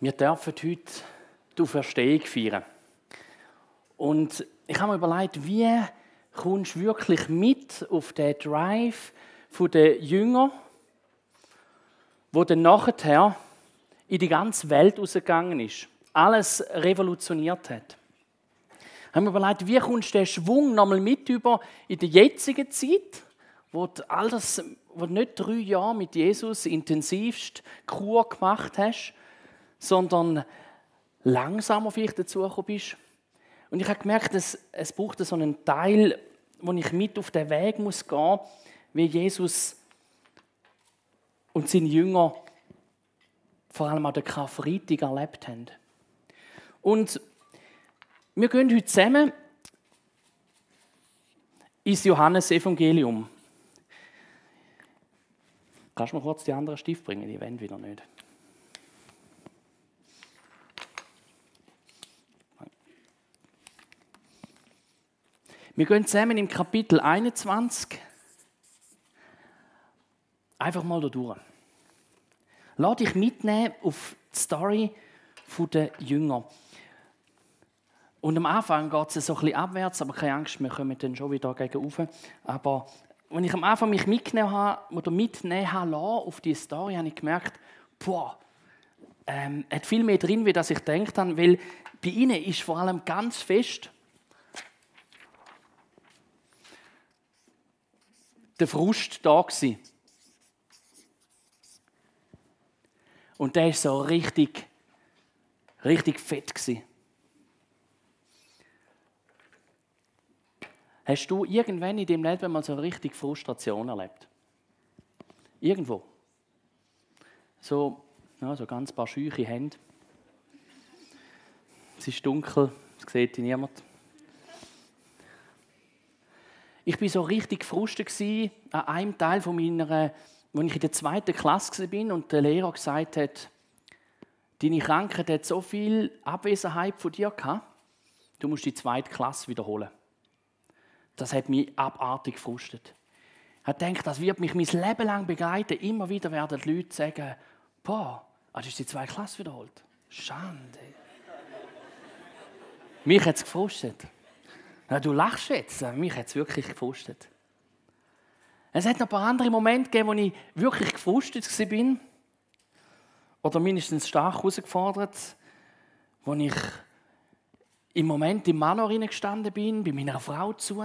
Wir dürfen heute die Auferstehung feiern. Und ich habe mir überlegt, wie kommst du wirklich mit auf den Drive der Jünger, wo dann nachher in die ganze Welt rausgegangen ist, alles revolutioniert hat. Ich habe mir überlegt, wie kommst du den Schwung nochmal mit über in der jetzigen Zeit, wo all das, wo du nicht drei Jahre mit Jesus intensivst Kur gemacht hast, sondern langsamer vielleicht dazugekommen bist. Und ich habe gemerkt, dass es braucht so einen Teil, wo ich mit auf den Weg muss gehen, wie Jesus und seine Jünger vor allem an der Karfreitag erlebt haben. Und wir gehen heute zusammen ins Johannesevangelium. Kannst du mir kurz die anderen Stift bringen? Die wollen wieder nicht. Wir gehen zusammen im Kapitel 21 einfach mal da durch. Lass dich mitnehmen auf die Story der Jünger. Und am Anfang geht es so ein bisschen abwärts, aber keine Angst, wir kommen dann schon wieder gegen rauf. Aber wenn ich am Anfang mich mitgenommen habe, oder mitnehmen habe auf diese Story, habe ich gemerkt, boah, ähm, hat viel mehr drin, wie das ich gedacht habe, weil bei ihnen ist vor allem ganz fest der Frust da gewesen. Und der ist so richtig, richtig fett gewesen. Hast du irgendwann in deinem Leben mal so richtig Frustration erlebt? Irgendwo? So, ja, so ganz paar scheuche Hände. Es ist dunkel, es sieht niemand. Ich war so richtig gefrustet an einem Teil von meiner, als ich in der zweiten Klasse war und der Lehrer gesagt hat, deine Krankheit hat so viel Abwesenheit von dir gehabt, du musst die zweite Klasse wiederholen. Das hat mich abartig gefrustet. Ich habe gedacht, das wird mich mein Leben lang begleiten. Immer wieder werden die Leute sagen, boah, hast du die zweite Klasse wiederholt? Schande. mich hat es gefrustet. Ja, du lachst jetzt, mich hat es wirklich gefrustet. Es hat noch ein paar andere Momente gegeben, wo ich wirklich gefrustet war. Oder mindestens stark herausgefordert, wo ich im Moment im Manor gestanden bin, bei meiner Frau zu,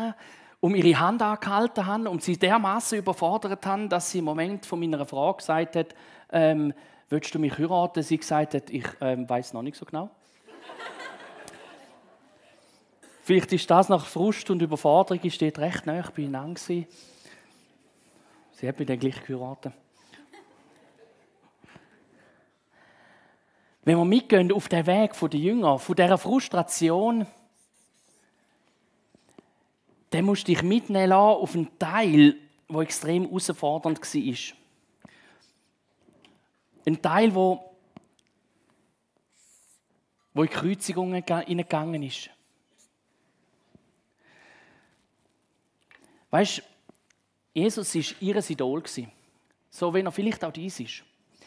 um ihre Hand angehalten habe und sie dermaßen überfordert haben, dass sie im Moment von meiner Frau gesagt hat, ähm, willst du mich heiraten? Sie gesagt hat, ich ähm, weiß noch nicht so genau. Vielleicht ist das nach Frust und Überforderung ist dort recht nah beieinander gewesen. Sie hat mich dann gleich geheiratet. Wenn wir mitgehen auf den Weg der Jünger, von dieser Frustration, dann musst du dich mitnehmen lassen auf einen Teil, der extrem herausfordernd war. Ein Teil, wo, wo in Kreuzigungen hineingegangen ist. Weißt du, Jesus war ihr Idol. So wie er vielleicht auch dies ist.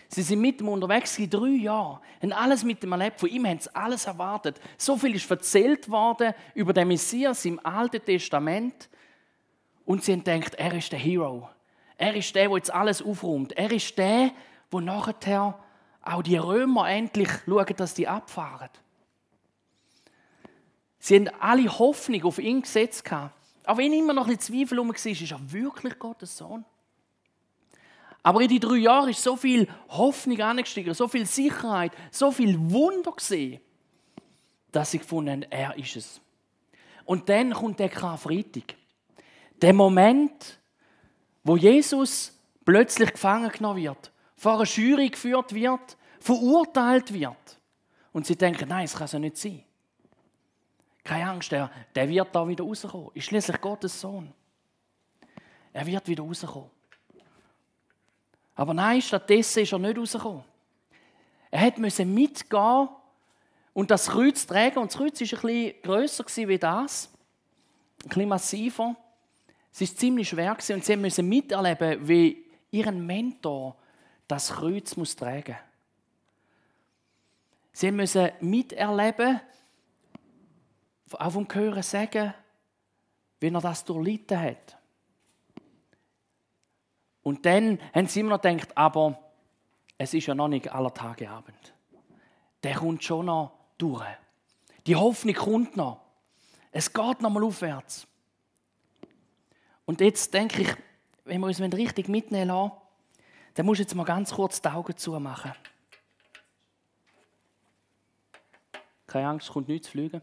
Sie sind mit ihm unterwegs in drei Jahren, haben alles mit ihm erlebt, von ihm haben sie alles erwartet. So viel ist erzählt worden über den Messias im Alten Testament. Und sie haben gedacht, er ist der Hero. Er ist der, der jetzt alles aufräumt. Er ist der, der nachher auch die Römer endlich schauen, dass die abfahren. Sie haben alle Hoffnung auf ihn gesetzt. Auch wenn immer noch ein Zweifel um war, ist er wirklich Gottes Sohn? Aber in die drei Jahren ist so viel Hoffnung angestiegen, so viel Sicherheit, so viel Wunder gesehen, dass ich gefunden habe, er ist es. Und dann kommt der Karfreitag. Der Moment, wo Jesus plötzlich gefangen genommen wird, vor eine Jury geführt wird, verurteilt wird. Und sie denken, nein, es kann so nicht sein. Keine Angst, der, der wird da wieder rauskommen. Ist schließlich Gottes Sohn. Er wird wieder rauskommen. Aber nein, stattdessen ist er nicht rausgekommen. Er musste mitgehen und das Kreuz tragen. Und das Kreuz war ein bisschen grösser wie das, ein bisschen massiver. Es war ziemlich schwer und sie mussten miterleben, wie ihren Mentor das Kreuz muss tragen Sie müssen miterleben, auch vom Hören sagen, wie er das durchlitten hat. Und dann haben sie immer noch gedacht, aber es ist ja noch nicht aller Tage Abend. Der kommt schon noch durch. Die Hoffnung kommt noch. Es geht noch mal aufwärts. Und jetzt denke ich, wenn wir uns richtig mitnehmen lassen, dann muss ich jetzt mal ganz kurz die Augen zumachen. Keine Angst, es kommt nichts zu fliegen.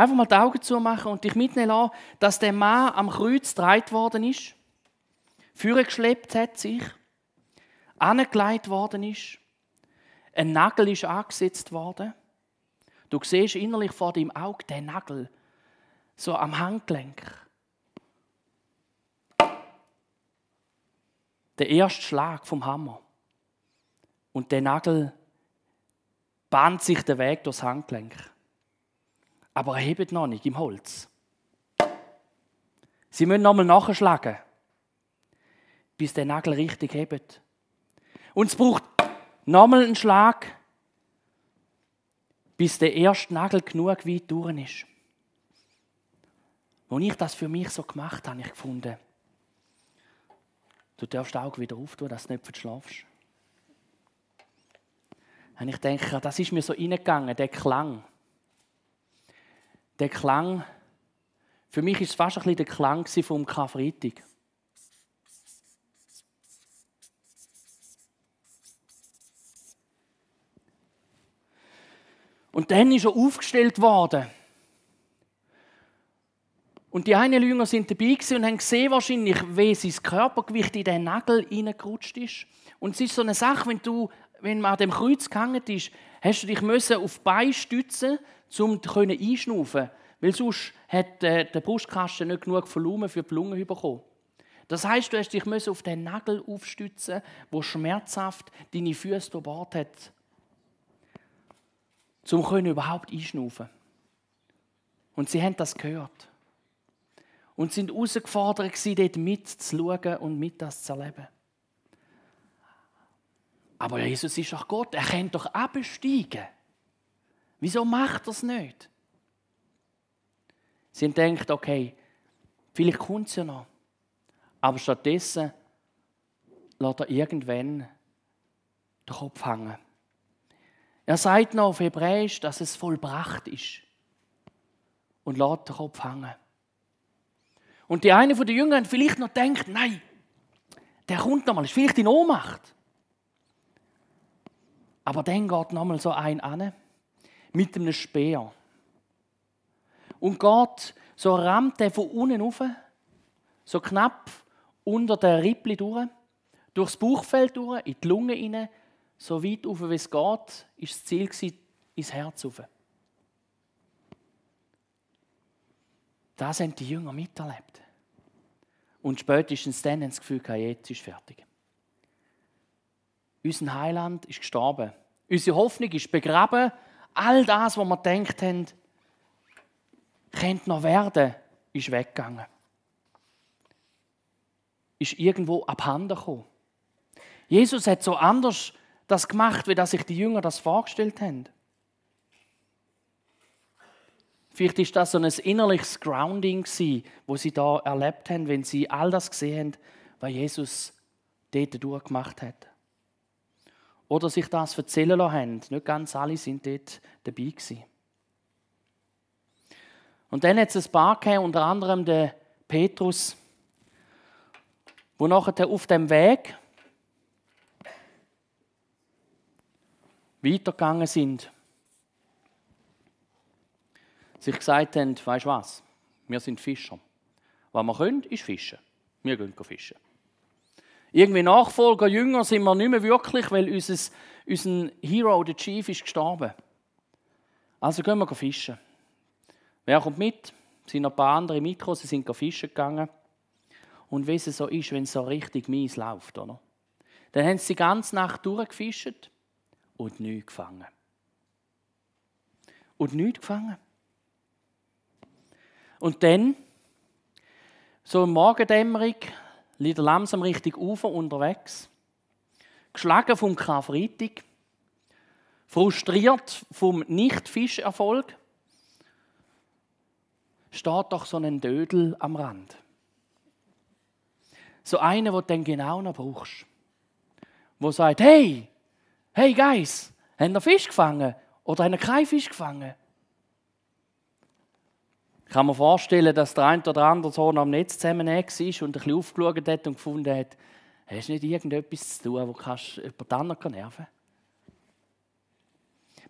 Einfach mal die Augen zumachen und dich mitnehmen lassen, dass der Mann am Kreuz gedreht worden ist, Führer geschleppt hat sich, angelegt worden ist, ein Nagel ist angesetzt worden. Du siehst innerlich vor deinem Auge den Nagel, so am Handgelenk. Der erste Schlag vom Hammer. Und der Nagel bahnt sich den Weg durchs Handgelenk. Aber er hebt noch nicht im Holz. Sie müssen nochmal nachschlagen, bis der Nagel richtig hebt. Und es braucht nochmal einen Schlag, bis der erste Nagel genug weit durch ist. Als ich das für mich so gemacht habe, habe ich gefunden, du darfst die Augen wieder auftun, dass du nicht verschlafst. Und ich denke, das ist mir so reingegangen, der Klang. Der Klang, für mich ist es fast ein bisschen der Klang vom Karfreitag. Und dann ist er aufgestellt worden. Und die einen Jünger sind dabei und haben gesehen wahrscheinlich, wie sein Körpergewicht in den Nagel hineingerutscht ist. Und es ist so eine Sache, wenn du, wenn man an dem Kreuz gehangen ist, hast du dich müssen auf die Beine stützen, um einschnaufen Weil sonst hat der Brustkasten nicht genug Volumen für die Lunge bekommen. Das heißt, du hast dich auf den Nagel aufstützen, wo schmerzhaft deine Füße durchbohrt hat um können überhaupt einschnaufen. Und sie haben das gehört. Und sind herausgefordert dort mitzuschauen und mit das zu erleben. Aber Jesus ist doch Gott, er kann doch absteigen. Wieso macht er es nicht? Sie haben gedacht, okay, vielleicht kommt es ja noch. Aber stattdessen lässt er irgendwann den Kopf hängen. Er sagt noch auf Hebräisch, dass es vollbracht ist. Und lässt den Kopf hängen. Und die eine von den Jüngern vielleicht noch denkt, nein, der kommt noch mal, ist vielleicht in Ohnmacht. Aber dann geht noch mal so ein an mit einem Speer. Und geht, so rammt er von unten rauf, so knapp unter der Rippli durch, durchs Bauchfeld durch, in die Lunge hinein, so weit auf, wie es geht, ist das Ziel ins Herz rauf. Das haben die Jünger miterlebt. Und spätestens dann haben sie das Gefühl, jetzt ist fertig. Unser Heiland ist gestorben. Unsere Hoffnung ist begraben. All das, was wir gedacht haben, könnte noch werden, ist weggegangen. Ist irgendwo abhanden gekommen. Jesus hat so anders das gemacht, wie das sich die Jünger das vorgestellt haben. Vielleicht ist das so ein innerliches Grounding wo sie da erlebt haben, wenn sie all das gesehen haben, was Jesus dort durchgemacht hat. Oder sich das erzählen lassen haben. Nicht ganz alle sind dort dabei gewesen. Und dann hat es ein paar gegeben, unter anderem der Petrus, wo nachher auf dem Weg weitergegangen sind, sich gesagt haben, weißt du was, wir sind Fischer. Was wir können, ist fischen. Wir gehen fischen. Irgendwie Nachfolger, Jünger sind wir nicht mehr wirklich, weil unser, unser Hero, der Chief, ist gestorben. Also gehen wir fischen. Wer kommt mit? Es sind ein paar andere mitgekommen, sie sind fischen gegangen. Und wie es so ist, wenn es so richtig mies läuft, oder? Dann haben sie die ganze Nacht durchgefischt und nichts gefangen. Und nichts gefangen. Und dann, so im Morgendämmerung, liegt er langsam richtig Ufer unterwegs. Geschlagen vom Karfreitag, frustriert vom Nicht-Fischerfolg, steht doch so ein Dödel am Rand. So einer, den du dann genau noch brauchst. Wo sagt, hey, hey Guys, haben ihr Fisch gefangen? Oder haben ihr keinen Fisch gefangen? Ich kann mir vorstellen, dass der eine oder andere so am Netz zusammen war und ein bisschen aufgeschaut hat und gefunden hat, hast du nicht irgendetwas zu tun, wo du jemand anderen nerven kannst?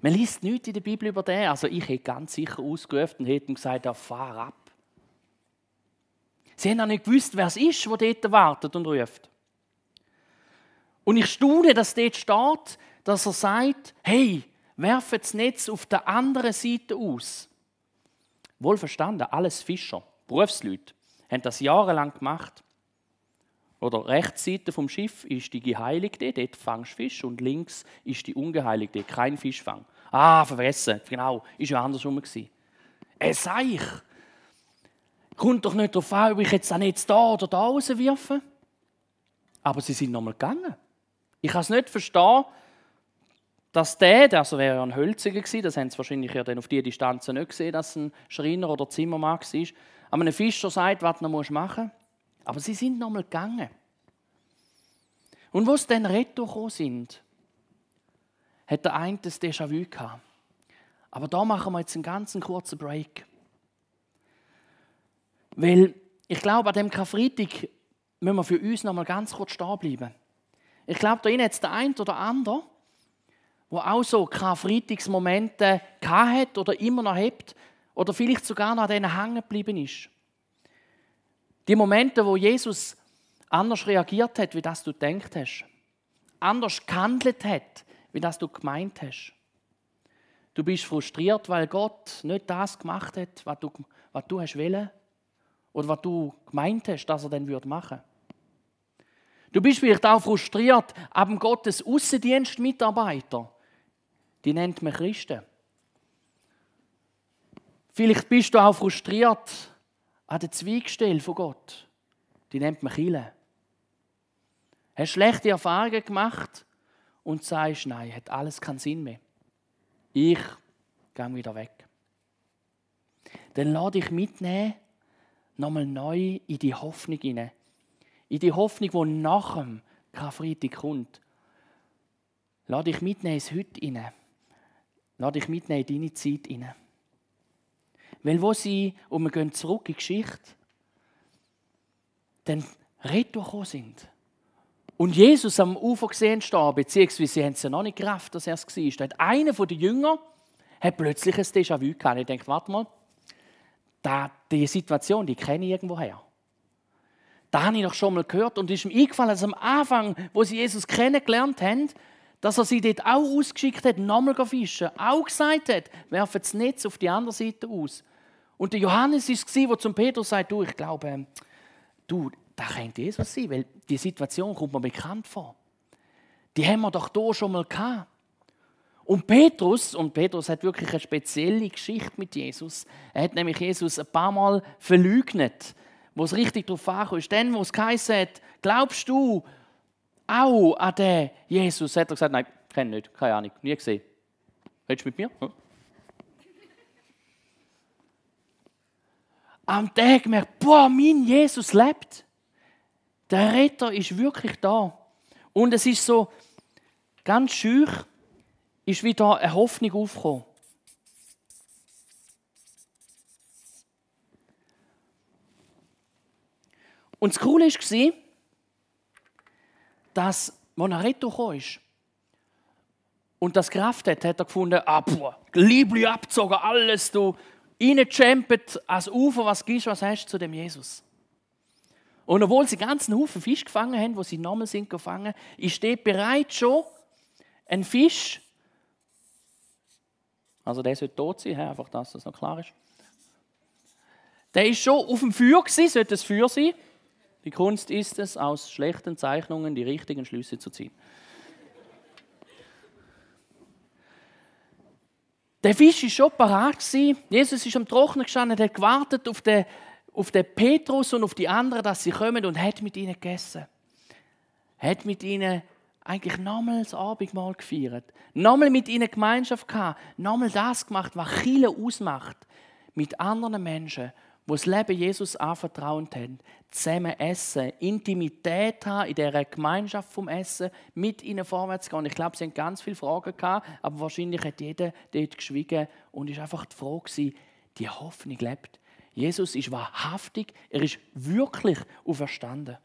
Man liest nichts in der Bibel über den. Also ich hätte ganz sicher ausgerufen und hätte ihm gesagt, ja, fahr ab. Sie haben auch nicht gewusst, wer es ist, der dort wartet und ruft. Und ich staune, dass dort steht, dass er sagt, hey, werfe das Netz auf der anderen Seite aus. Wohlverstanden, alles Fischer, Berufsleute, haben das jahrelang gemacht. Oder Rechtsseite vom Schiff ist die geheiligte, dort fangst du Fisch, und links ist die ungeheiligte, kein Fischfang. Ah, vergessen, genau, ist ja andersrum. Es sei ich. Kommt doch nicht darauf an, ob ich jetzt auch nicht da oder da rauswerfe. Aber sie sind nochmal gegangen. Ich kann es nicht verstehen, dass der, also wäre ja ein Hölziger gewesen, das haben sie wahrscheinlich ja dann auf diese Distanz nicht gesehen, dass ein Schreiner oder Zimmermann war, aber ein Fischer sagt, was noch machen musst. Aber sie sind nochmal gegangen. Und wo sie dann retour sind, hat der eine das Déjà-vu gehabt. Aber da machen wir jetzt einen ganz kurzen Break. Weil ich glaube, an dem Karfreitag müssen wir für uns nochmal ganz kurz stehen bleiben. Ich glaube, da ist jetzt der eine oder andere, der auch so Karfreitagsmomente hat oder immer noch hat oder vielleicht sogar noch an denen hängen geblieben ist. Die Momente, wo Jesus anders reagiert hat, wie das du denkt hast. Anders gehandelt hat, wie das du gemeint hast. Du bist frustriert, weil Gott nicht das gemacht hat, was du, was du hast wollen oder was du gemeint hast, dass er dann machen würde. Du bist vielleicht auch frustriert ab Gottes Außendienstmitarbeiter. Die nennt man Christen. Vielleicht bist du auch frustriert an der Zweigstelle von Gott. Die nennt man Chile. Hast schlechte Erfahrungen gemacht und sagst, nein, hat alles keinen Sinn mehr. Ich gehe wieder weg. Dann lade ich mitnehmen, nochmal neu in die Hoffnung hinein. In die Hoffnung, die nach dem Karfreitag kommt. Lass dich mitnehmen ins Heute hinein. Lass dich mitnehmen in deine Zeit hinein. Weil wo sie, und wir gehen zurück in die Geschichte, dann retour sind. Und Jesus am Ufer gesehen stehen, beziehungsweise sie haben es ja noch nicht gerafft, dass er es war. Da hat einer der Jünger hat plötzlich ein Déjà-vu gehabt. Ich denke, warte mal, da, die Situation, die kenne ich irgendwo her. Da habe ich doch schon mal gehört und ist mir eingefallen, dass am Anfang, wo sie Jesus kennengelernt haben, dass er sie dort auch ausgeschickt hat, nochmal fischen, auch gesagt hat, werfen das Netz auf die andere Seite aus. Und der Johannes war es, der zum Petrus sagt, du, ich glaube, du, da könnte Jesus sein, weil die Situation kommt mir bekannt vor. Die haben wir doch hier schon mal gehabt. Und Petrus, und Petrus hat wirklich eine spezielle Geschichte mit Jesus. Er hat nämlich Jesus ein paar Mal verleugnet, wo es richtig darauf ankam. Ist dann, wo es geheißen hat, glaubst du auch an den Jesus? Hat er gesagt, nein, kenne nicht, keine Ahnung, nie gesehen. Redest du mit mir? Hm? Am Tag gemerkt, boah, mein Jesus lebt. Der Retter ist wirklich da. Und es ist so ganz schüch, ist wieder eine Hoffnung aufgekommen. Und das Coole war, dass, er retour ist und das Kraft hat, hat er gefunden, ah, boah, Liebli abgezogen, alles, du, reingejampt ans Ufer, was gibst was hast du zu dem Jesus? Und obwohl sie ganzen Haufen Fisch gefangen haben, wo sie nochmal sind gefangen, ist dort bereits schon ein Fisch, also der sollte tot sein, einfach, dass das noch klar ist. Der ist schon auf dem Feuer gewesen, sollte es Feuer sein. Die Kunst ist es, aus schlechten Zeichnungen die richtigen Schlüsse zu ziehen. Der Fisch war schon parat. Jesus ist am Trocknen gestanden und hat gewartet auf den, auf den Petrus und auf die anderen, dass sie kommen und hat mit ihnen gegessen. Hat mit ihnen eigentlich nochmal das Abendmahl gefeiert. Nochmal mit ihnen Gemeinschaft gehabt. Nochmal das gemacht, was Chile ausmacht. Mit anderen Menschen, die das Leben Jesus anvertraut haben. Zusammen essen, Intimität haben in dieser Gemeinschaft vom Essen, mit ihnen vorwärts gehen. Ich glaube, sie haben ganz viele Fragen gehabt, aber wahrscheinlich hat jeder dort geschwiegen und ist einfach die Frage die Hoffnung lebt. Jesus ist wahrhaftig, er ist wirklich auferstanden.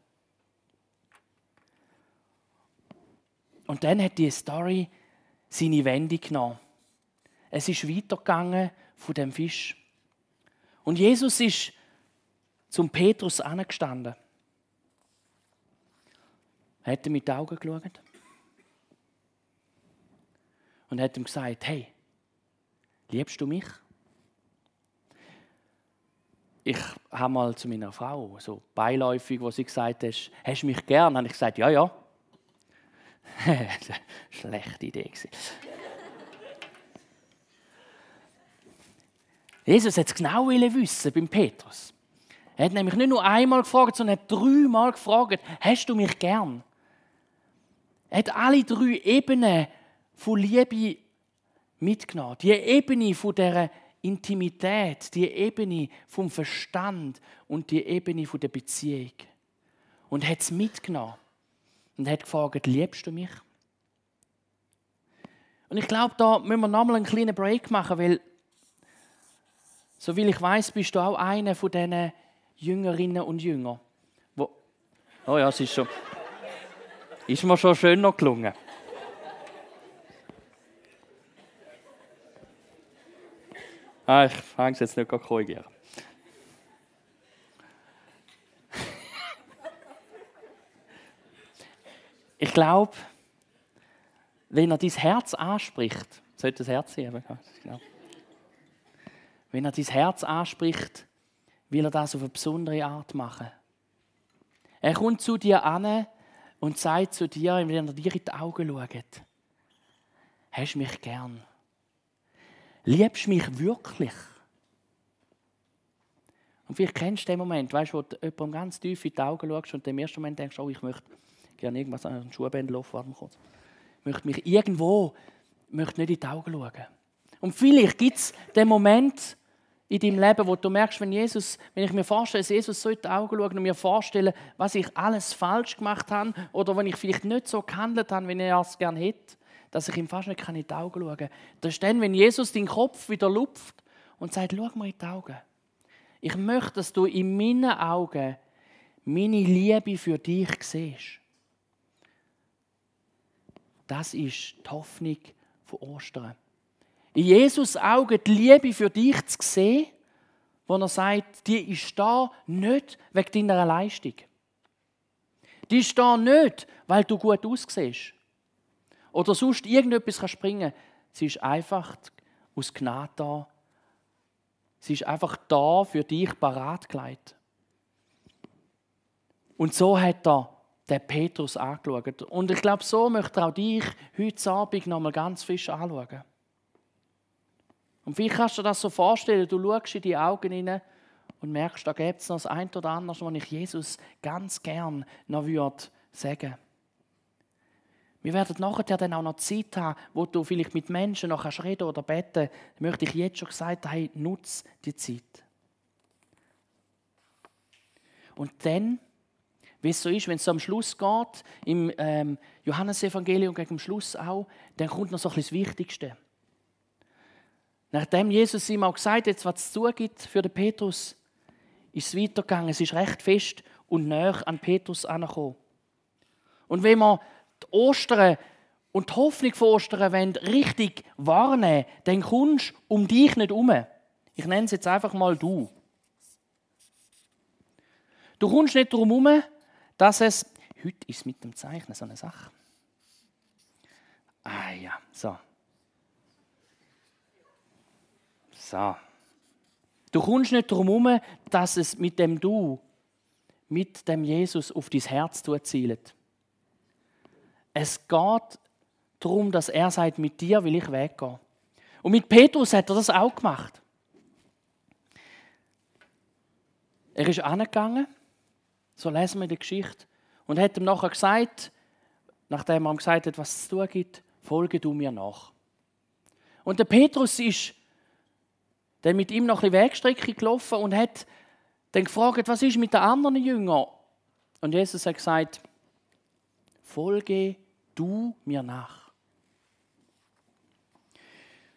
Und dann hat die Story seine Wende genommen. Es ist weitergegangen von dem Fisch. Und Jesus ist zum Petrus angestanden. Er hat ihm mit den Augen geschaut und hat ihm gesagt: Hey, liebst du mich? Ich habe mal zu meiner Frau so beiläufig, wo sie gesagt hat: Hast du mich gern? Habe ich gesagt: Ja, ja. Schlechte Idee. Jesus hat es genau wissen beim Petrus. Er hat nämlich nicht nur einmal gefragt, sondern hat dreimal gefragt: Hast du mich gern? Er hat alle drei Ebenen von Liebe mitgenommen. Die Ebene von der Intimität, die Ebene vom Verstand und die Ebene von der Beziehung. Und hat es mitgenommen und hat gefragt, liebst du mich? Und ich glaube, da müssen wir nochmal einen kleinen Break machen, weil, so wie ich weiß, bist du auch einer von diesen Jüngerinnen und Jüngern. Wo oh ja, es ist schon. Ist mir schon schön noch gelungen. Ah, ich fange es jetzt nicht korrigieren. Ich glaube, wenn er dein Herz anspricht, sollte das Herz sein, genau. Wenn er dein Herz anspricht, will er das auf eine besondere Art machen. Er kommt zu dir an und sagt zu dir, wenn er dir in die Augen schaut, hast du mich gern? Liebst du mich wirklich? Und vielleicht kennst du den Moment, weißt wo du jemandem ganz tief in die Augen schaust und im ersten Moment denkst, oh, ich möchte gerne irgendwas an den Schuhbändel aufwarten. Ich möchte mich irgendwo, möchte nicht in die Augen schauen. Und vielleicht gibt es den Moment in deinem Leben, wo du merkst, wenn Jesus, wenn ich mir vorstelle, dass Jesus so in die Augen schaut und mir vorstelle, was ich alles falsch gemacht habe oder wenn ich vielleicht nicht so gehandelt habe, wie er es gerne hätte, dass ich ihm fast nicht in die Augen schauen kann. Das ist dann, wenn Jesus deinen Kopf wieder lupft und sagt, schau mal in die Augen. Ich möchte, dass du in meinen Augen meine Liebe für dich siehst. Das ist die Hoffnung von Ostern. In Jesus Augen die Liebe für dich zu sehen, wo er sagt, die ist da nicht wegen deiner Leistung. Die ist da nicht, weil du gut aussiehst. Oder sonst irgendetwas kann springen. Sie ist einfach aus Gnade da. Sie ist einfach da für dich parat gelegt. Und so hat er den Petrus angeschaut. Und ich glaube, so möchte er auch dich heute Abend noch mal ganz frisch anschauen. Und vielleicht kannst du dir das so vorstellen, du schaust in die Augen hinein und merkst, da gibt es noch das ein oder andere, was ich Jesus ganz gern noch würde sagen wir werden nachher dann auch noch Zeit haben, wo du vielleicht mit Menschen noch reden oder beten. Da möchte ich jetzt schon gesagt haben, nutze die Zeit. Und dann wie es so ist, wenn es so am Schluss geht, im ähm, Johannesevangelium gegen den Schluss auch, dann kommt noch so ein das Wichtigste. Nachdem Jesus ihm auch gesagt hat, was es zugibt für den Petrus, ist es weitergegangen. Es ist recht fest und näher an Petrus angekommen. Und wenn man die Ostern und die Hoffnung von Ostern wollen, richtig warnen, dann kommst du um dich nicht um. Ich nenne es jetzt einfach mal du. Du kommst nicht darum herum, dass es, heute ist mit dem Zeichnen so eine Sache. Ah ja, so. So. Du kommst nicht darum herum, dass es mit dem Du, mit dem Jesus auf dein Herz zielt. Es geht darum, dass er sagt, mit dir will ich weggehen. Und mit Petrus hat er das auch gemacht. Er ist angegangen so lesen wir die Geschichte. Und hat ihm nachher gesagt, nachdem er ihm gesagt hat, was es zu tun gibt, folge du mir nach. Und der Petrus ist dann mit ihm noch ein Wegstrecke gelaufen und hat dann gefragt, was ist mit den anderen Jüngern? Und Jesus hat gesagt, folge du mir nach.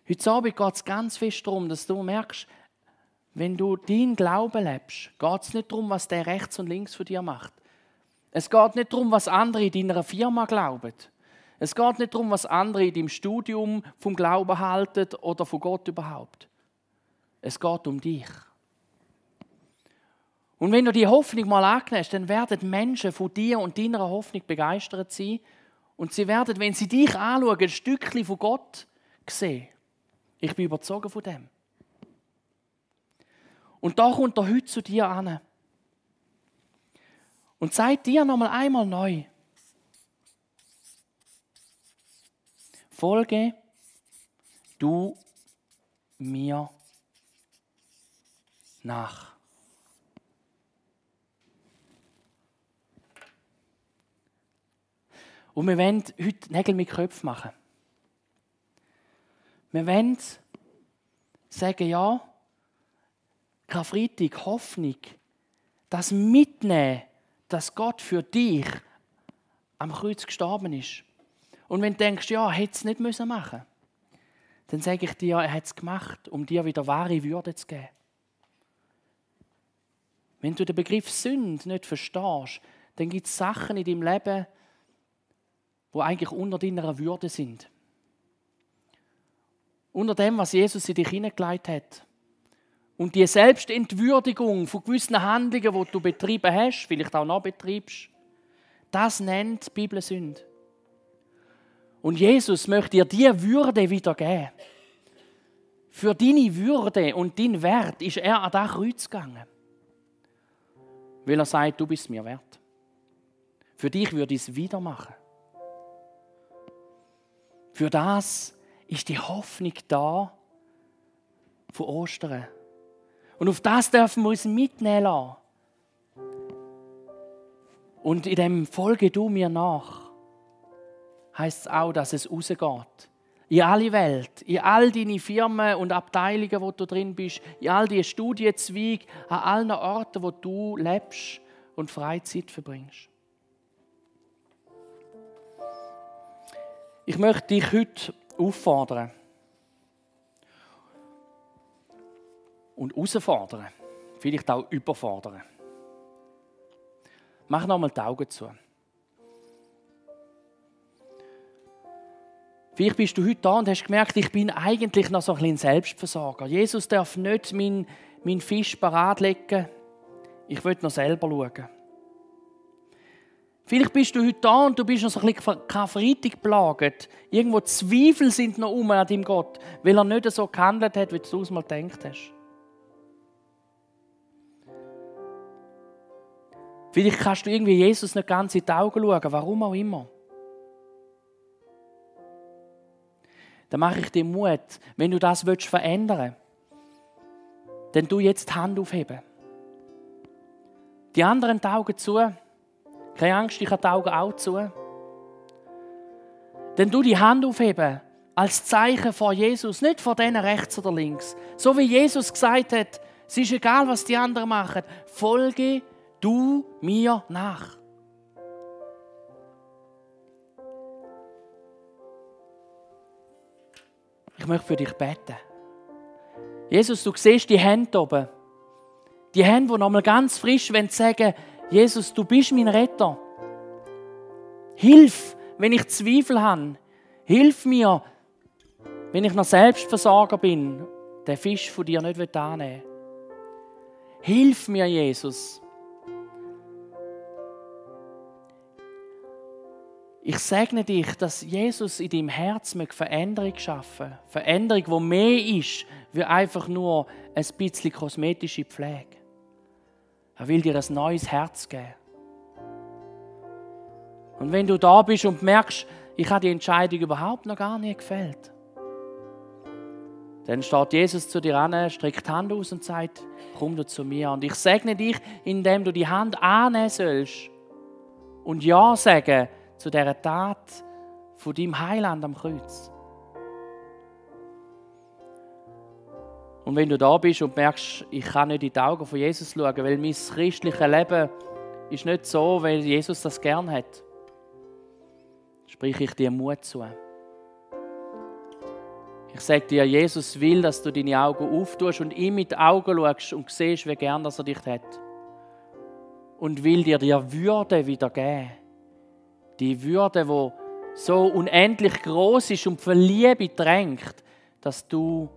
Heute Abend geht es ganz fest darum, dass du merkst, wenn du deinen Glauben lebst, geht es nicht darum, was der rechts und links von dir macht. Es geht nicht darum, was andere in deiner Firma glauben. Es geht nicht darum, was andere in deinem Studium vom Glauben halten oder von Gott überhaupt. Es geht um dich. Und wenn du die Hoffnung mal annimmst, dann werden Menschen von dir und deiner Hoffnung begeistert sein. Und sie werden, wenn sie dich anschauen, ein Stückchen von Gott sehen. Ich bin überzogen von dem. Und da kommt er heute zu dir an. Und sagt dir nochmal einmal neu. Folge du mir nach. Und wir wollen heute Nägel mit Köpfen machen. Wir wollen sagen, ja, Karfreitag, Hoffnung, das mitnehmen, dass Gott für dich am Kreuz gestorben ist. Und wenn du denkst, ja, hätte es nicht machen müssen, dann sage ich dir, er hat es gemacht, um dir wieder wahre Würde zu geben. Wenn du den Begriff Sünde nicht verstehst, dann gibt es Sachen in deinem Leben, wo eigentlich unter deiner Würde sind. Unter dem, was Jesus in dich hineingelegt hat. Und die Selbstentwürdigung von gewissen Handlungen, die du betrieben hast, vielleicht auch noch betreibst, das nennt die Bibel Sünde. Und Jesus möchte dir diese Würde wieder geben. Für deine Würde und deinen Wert ist er an das Kreuz gegangen. Weil er sagt, du bist mir wert. Für dich würde ich es wieder machen. Für das ist die Hoffnung da von Ostern. Und auf das dürfen wir uns mitnehmen lassen. Und in dem Folge du mir nach, heißt es auch, dass es rausgeht. In alle Welt, in all deine Firmen und Abteilungen, wo du drin bist, in all die Studienzweige, an allen Orten, wo du lebst und Freizeit verbringst. Ich möchte dich heute auffordern, und herausfordern. Vielleicht auch überfordern. Mach nochmal die Augen zu. Vielleicht bist du heute da und hast gemerkt, ich bin eigentlich noch so ein bisschen Selbstversorger. Jesus darf nicht meinen mein Fisch parat legen. Ich will noch selber schauen. Vielleicht bist du heute da und du bist noch so ein bisschen Karfreitag belagert. Irgendwo Zweifel sind noch um an deinem Gott, weil er nicht so gehandelt hat, wie du es mal gedacht hast. Vielleicht kannst du irgendwie Jesus nicht ganz in die Augen schauen, warum auch immer. Dann mache ich dir Mut, wenn du das willst verändern willst, dann du jetzt die Hand aufheben. Die anderen die Augen zu. Keine Angst, ich habe die Augen auch zu. Dann du die Hand aufheben als Zeichen vor Jesus, nicht vor denen rechts oder links. So wie Jesus gesagt hat, es ist egal, was die anderen machen, folge du mir nach. Möchte für dich beten. Jesus, du siehst die Hände oben. Die Hände, die nochmal ganz frisch wenn sagen, Jesus, du bist mein Retter. Hilf, wenn ich Zweifel habe. Hilf mir, wenn ich noch Selbstversorger bin, den Fisch von dir nicht annehmen will. Hilf mir, Jesus, Ich segne dich, dass Jesus in deinem Herz Veränderung schaffen Veränderung, die mehr ist, wie einfach nur ein bisschen kosmetische Pflege. Er will dir ein neues Herz geben. Und wenn du da bist und merkst, ich habe die Entscheidung überhaupt noch gar nicht gefällt, dann steht Jesus zu dir an, streckt die Hand aus und sagt, komm du zu mir. Und ich segne dich, indem du die Hand annehmen sollst und Ja sagen zu dieser Tat von deinem Heiland am Kreuz. Und wenn du da bist und merkst, ich kann nicht in die Augen von Jesus schauen, weil mein christliches Leben ist nicht so, weil Jesus das gern hat, sprich ich dir Mut zu. Ich sage dir, Jesus will, dass du deine Augen auftust und ihm mit Augen schaust und siehst, wie gern dass er dich hat. Und will dir die Würde wieder geben. Die Würde, die so unendlich groß ist und für Liebe drängt, dass du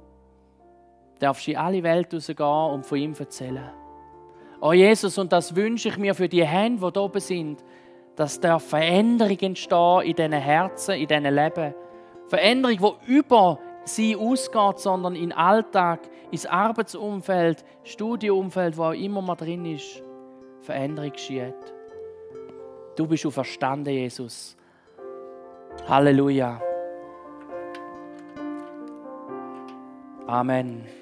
darfst in alle Welt rausgehen und von ihm erzählen. Oh Jesus, und das wünsche ich mir für die Hände, die da oben sind, dass da Veränderung entstehen in diesen Herzen, in diesen Leben. Veränderung, die über sie ausgeht, sondern in Alltag, ins Arbeitsumfeld, Studiumfeld, wo auch immer man drin ist, Veränderung geschieht. Du bist auferstanden, Jesus. Halleluja. Amen.